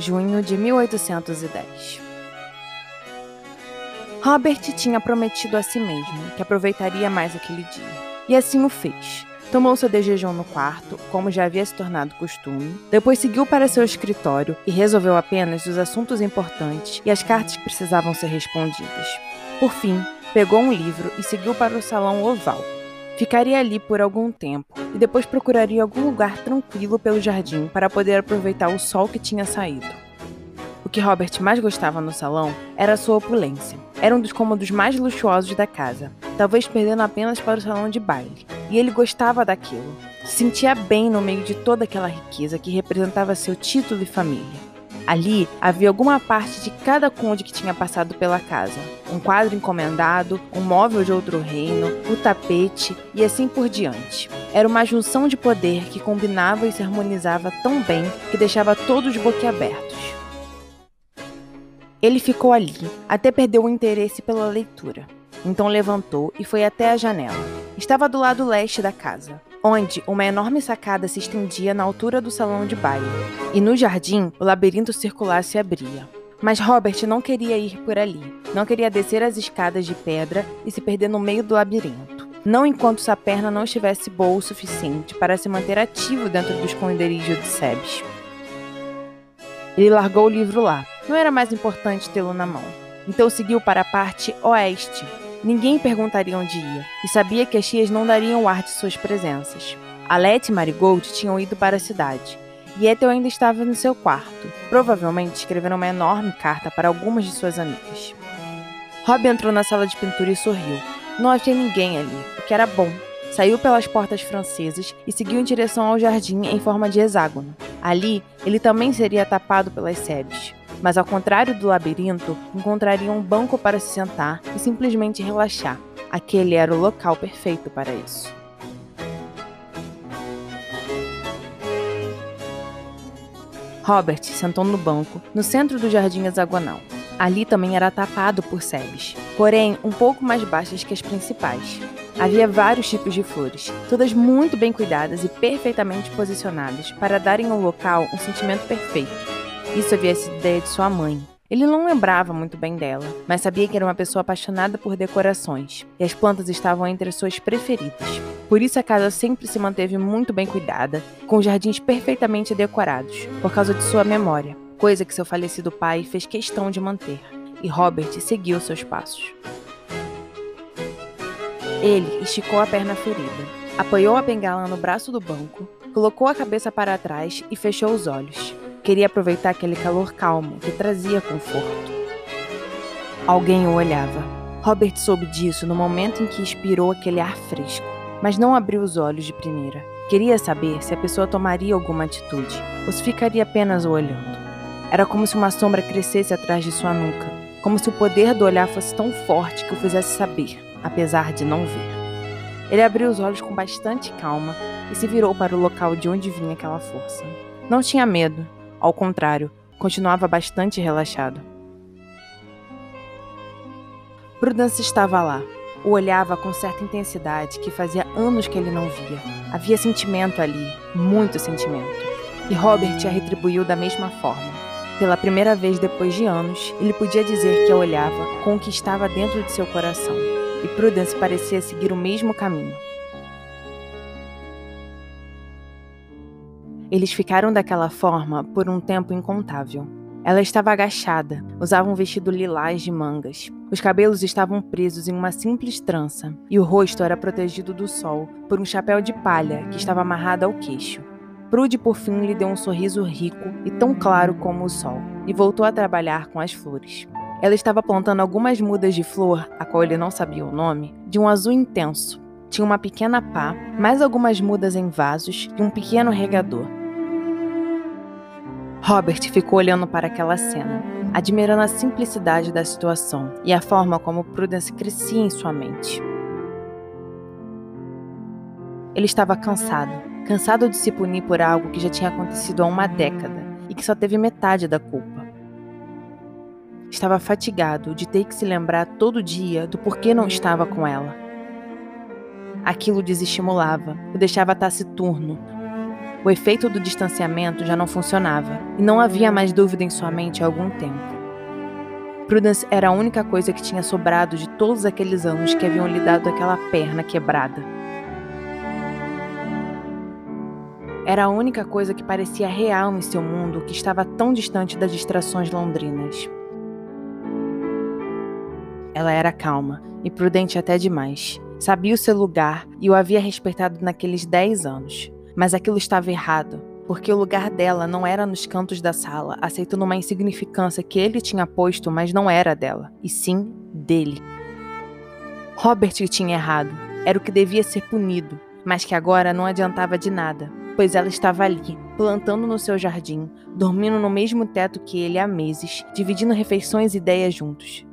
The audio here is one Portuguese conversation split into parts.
junho de 1810. Robert tinha prometido a si mesmo que aproveitaria mais aquele dia, e assim o fez. Tomou seu de jejum no quarto, como já havia se tornado costume, depois seguiu para seu escritório e resolveu apenas os assuntos importantes e as cartas que precisavam ser respondidas. Por fim, pegou um livro e seguiu para o salão oval. Ficaria ali por algum tempo e depois procuraria algum lugar tranquilo pelo jardim para poder aproveitar o sol que tinha saído. O que Robert mais gostava no salão era sua opulência. Era um dos cômodos mais luxuosos da casa, talvez perdendo apenas para o salão de baile. E ele gostava daquilo. Se sentia bem no meio de toda aquela riqueza que representava seu título e família. Ali havia alguma parte de cada conde que tinha passado pela casa. Um quadro encomendado, um móvel de outro reino, o tapete e assim por diante. Era uma junção de poder que combinava e se harmonizava tão bem que deixava todos boquiabertos. Ele ficou ali, até perdeu o interesse pela leitura. Então levantou e foi até a janela. Estava do lado leste da casa onde uma enorme sacada se estendia na altura do salão de baile, e no jardim o labirinto circular se abria. Mas Robert não queria ir por ali, não queria descer as escadas de pedra e se perder no meio do labirinto. Não enquanto sua perna não estivesse boa o suficiente para se manter ativo dentro do esconderijo de Sebes. Ele largou o livro lá, não era mais importante tê-lo na mão. Então seguiu para a parte oeste, Ninguém perguntaria onde ia, e sabia que as tias não dariam ar de suas presenças. Alete e Marigold tinham ido para a cidade, e Ethel ainda estava no seu quarto, provavelmente escrevendo uma enorme carta para algumas de suas amigas. Rob entrou na sala de pintura e sorriu. Não havia ninguém ali, o que era bom. Saiu pelas portas francesas e seguiu em direção ao jardim em forma de hexágono. Ali, ele também seria tapado pelas sebes mas ao contrário do labirinto, encontraria um banco para se sentar e simplesmente relaxar. Aquele era o local perfeito para isso. Robert sentou no banco, no centro do jardim hexagonal. Ali também era tapado por sebes, porém um pouco mais baixas que as principais. Havia vários tipos de flores, todas muito bem cuidadas e perfeitamente posicionadas para darem ao local um sentimento perfeito. Isso havia sido ideia de sua mãe. Ele não lembrava muito bem dela, mas sabia que era uma pessoa apaixonada por decorações, e as plantas estavam entre as suas preferidas. Por isso a casa sempre se manteve muito bem cuidada, com jardins perfeitamente decorados, por causa de sua memória, coisa que seu falecido pai fez questão de manter, e Robert seguiu seus passos. Ele esticou a perna ferida, apoiou a bengala no braço do banco, colocou a cabeça para trás e fechou os olhos. Queria aproveitar aquele calor calmo que trazia conforto. Alguém o olhava. Robert soube disso no momento em que expirou aquele ar fresco, mas não abriu os olhos de primeira. Queria saber se a pessoa tomaria alguma atitude ou se ficaria apenas olhando. Era como se uma sombra crescesse atrás de sua nuca, como se o poder do olhar fosse tão forte que o fizesse saber, apesar de não ver. Ele abriu os olhos com bastante calma e se virou para o local de onde vinha aquela força. Não tinha medo, ao contrário, continuava bastante relaxado. Prudence estava lá. O olhava com certa intensidade que fazia anos que ele não via. Havia sentimento ali, muito sentimento. E Robert a retribuiu da mesma forma. Pela primeira vez depois de anos, ele podia dizer que a olhava com o que estava dentro de seu coração. E Prudence parecia seguir o mesmo caminho. Eles ficaram daquela forma por um tempo incontável. Ela estava agachada, usava um vestido lilás de mangas. Os cabelos estavam presos em uma simples trança e o rosto era protegido do sol por um chapéu de palha que estava amarrado ao queixo. Prude, por fim, lhe deu um sorriso rico e tão claro como o sol e voltou a trabalhar com as flores. Ela estava plantando algumas mudas de flor, a qual ele não sabia o nome, de um azul intenso. Tinha uma pequena pá, mais algumas mudas em vasos e um pequeno regador. Robert ficou olhando para aquela cena, admirando a simplicidade da situação e a forma como Prudence crescia em sua mente. Ele estava cansado, cansado de se punir por algo que já tinha acontecido há uma década e que só teve metade da culpa. Estava fatigado de ter que se lembrar todo dia do porquê não estava com ela. Aquilo desestimulava, o deixava taciturno, O efeito do distanciamento já não funcionava e não havia mais dúvida em sua mente há algum tempo. Prudence era a única coisa que tinha sobrado de todos aqueles anos que haviam lhe dado aquela perna quebrada. Era a única coisa que parecia real em seu mundo que estava tão distante das distrações londrinas. Ela era calma e prudente até demais. Sabia o seu lugar e o havia respeitado naqueles dez anos. Mas aquilo estava errado porque o lugar dela não era nos cantos da sala, aceitando uma insignificância que ele tinha posto, mas não era dela, e sim dele. Robert tinha errado, era o que devia ser punido, mas que agora não adiantava de nada, pois ela estava ali, plantando no seu jardim, dormindo no mesmo teto que ele há meses, dividindo refeições e ideias juntos.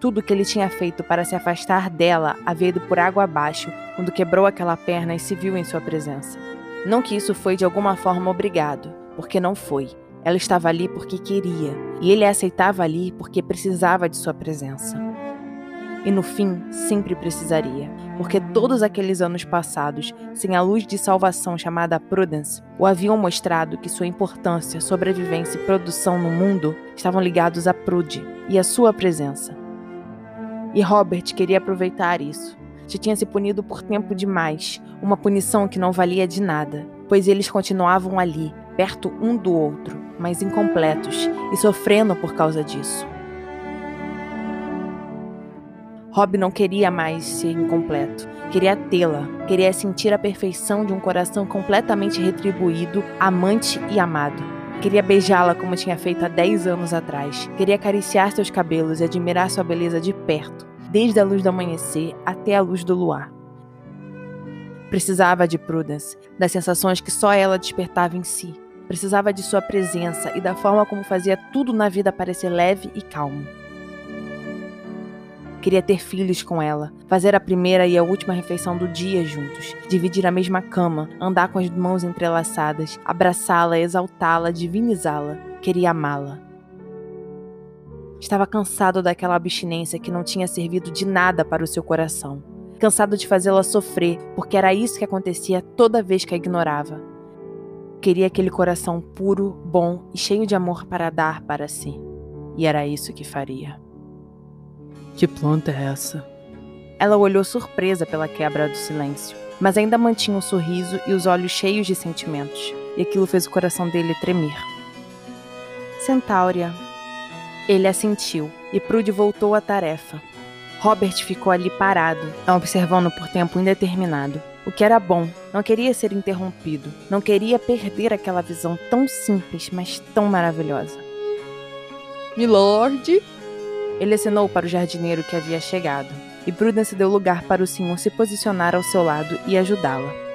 Tudo que ele tinha feito para se afastar dela havia ido por água abaixo quando quebrou aquela perna e se viu em sua presença. Não que isso foi de alguma forma obrigado, porque não foi. Ela estava ali porque queria, e ele a aceitava ali porque precisava de sua presença. E no fim, sempre precisaria, porque todos aqueles anos passados, sem a luz de salvação chamada Prudence, o haviam mostrado que sua importância, sobrevivência e produção no mundo estavam ligados a Prude e a sua presença. E Robert queria aproveitar isso já tinha se punido por tempo demais, uma punição que não valia de nada, pois eles continuavam ali, perto um do outro, mas incompletos e sofrendo por causa disso. Rob não queria mais ser incompleto, queria tê-la, queria sentir a perfeição de um coração completamente retribuído, amante e amado. Queria beijá-la como tinha feito há 10 anos atrás. Queria acariciar seus cabelos e admirar sua beleza de perto desde a luz do amanhecer até a luz do luar. Precisava de Prudence, das sensações que só ela despertava em si. Precisava de sua presença e da forma como fazia tudo na vida parecer leve e calmo. Queria ter filhos com ela, fazer a primeira e a última refeição do dia juntos, dividir a mesma cama, andar com as mãos entrelaçadas, abraçá-la, exaltá-la, divinizá-la. Queria amá-la. Estava cansado daquela abstinência que não tinha servido de nada para o seu coração. Cansado de fazê-la sofrer, porque era isso que acontecia toda vez que a ignorava. Queria aquele coração puro, bom e cheio de amor para dar para si. E era isso que faria. Que planta é essa? Ela olhou surpresa pela quebra do silêncio, mas ainda mantinha um sorriso e os olhos cheios de sentimentos, e aquilo fez o coração dele tremer. Centáurea, ele assentiu e Prude voltou à tarefa. Robert ficou ali parado, observando por tempo indeterminado. O que era bom, não queria ser interrompido, não queria perder aquela visão tão simples, mas tão maravilhosa. Milord! Ele acenou para o jardineiro que havia chegado, e Prudence deu lugar para o senhor se posicionar ao seu lado e ajudá-la.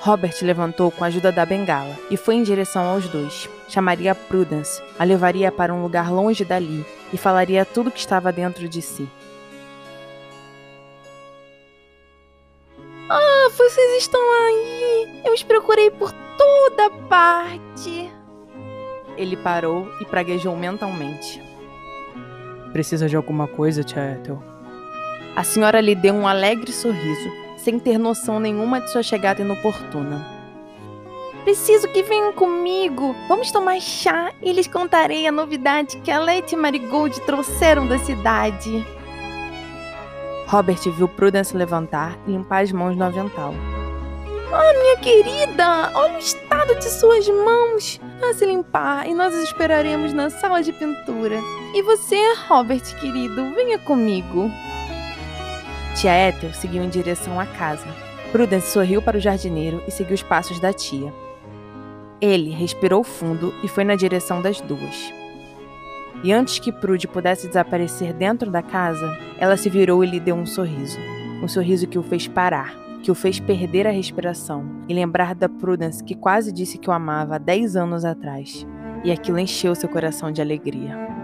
Robert levantou com a ajuda da bengala e foi em direção aos dois. Chamaria Prudence, a levaria para um lugar longe dali e falaria tudo que estava dentro de si. Ah, vocês estão aí! Eu os procurei por toda parte! Ele parou e praguejou mentalmente. Precisa de alguma coisa, Tia Ethel? A senhora lhe deu um alegre sorriso sem ter noção nenhuma de sua chegada inoportuna. Preciso que venham comigo. Vamos tomar chá e lhes contarei a novidade que a Leti e Marigold trouxeram da cidade. Robert viu Prudence levantar e limpar as mãos no avental. Ah, minha querida, olha o estado de suas mãos. Vá se limpar e nós os esperaremos na sala de pintura. E você, Robert, querido, venha comigo. Tia Ethel seguiu em direção à casa. Prudence sorriu para o jardineiro e seguiu os passos da tia. Ele respirou fundo e foi na direção das duas. E antes que Prude pudesse desaparecer dentro da casa, ela se virou e lhe deu um sorriso. Um sorriso que o fez parar, que o fez perder a respiração e lembrar da Prudence que quase disse que o amava há 10 anos atrás. E aquilo encheu seu coração de alegria.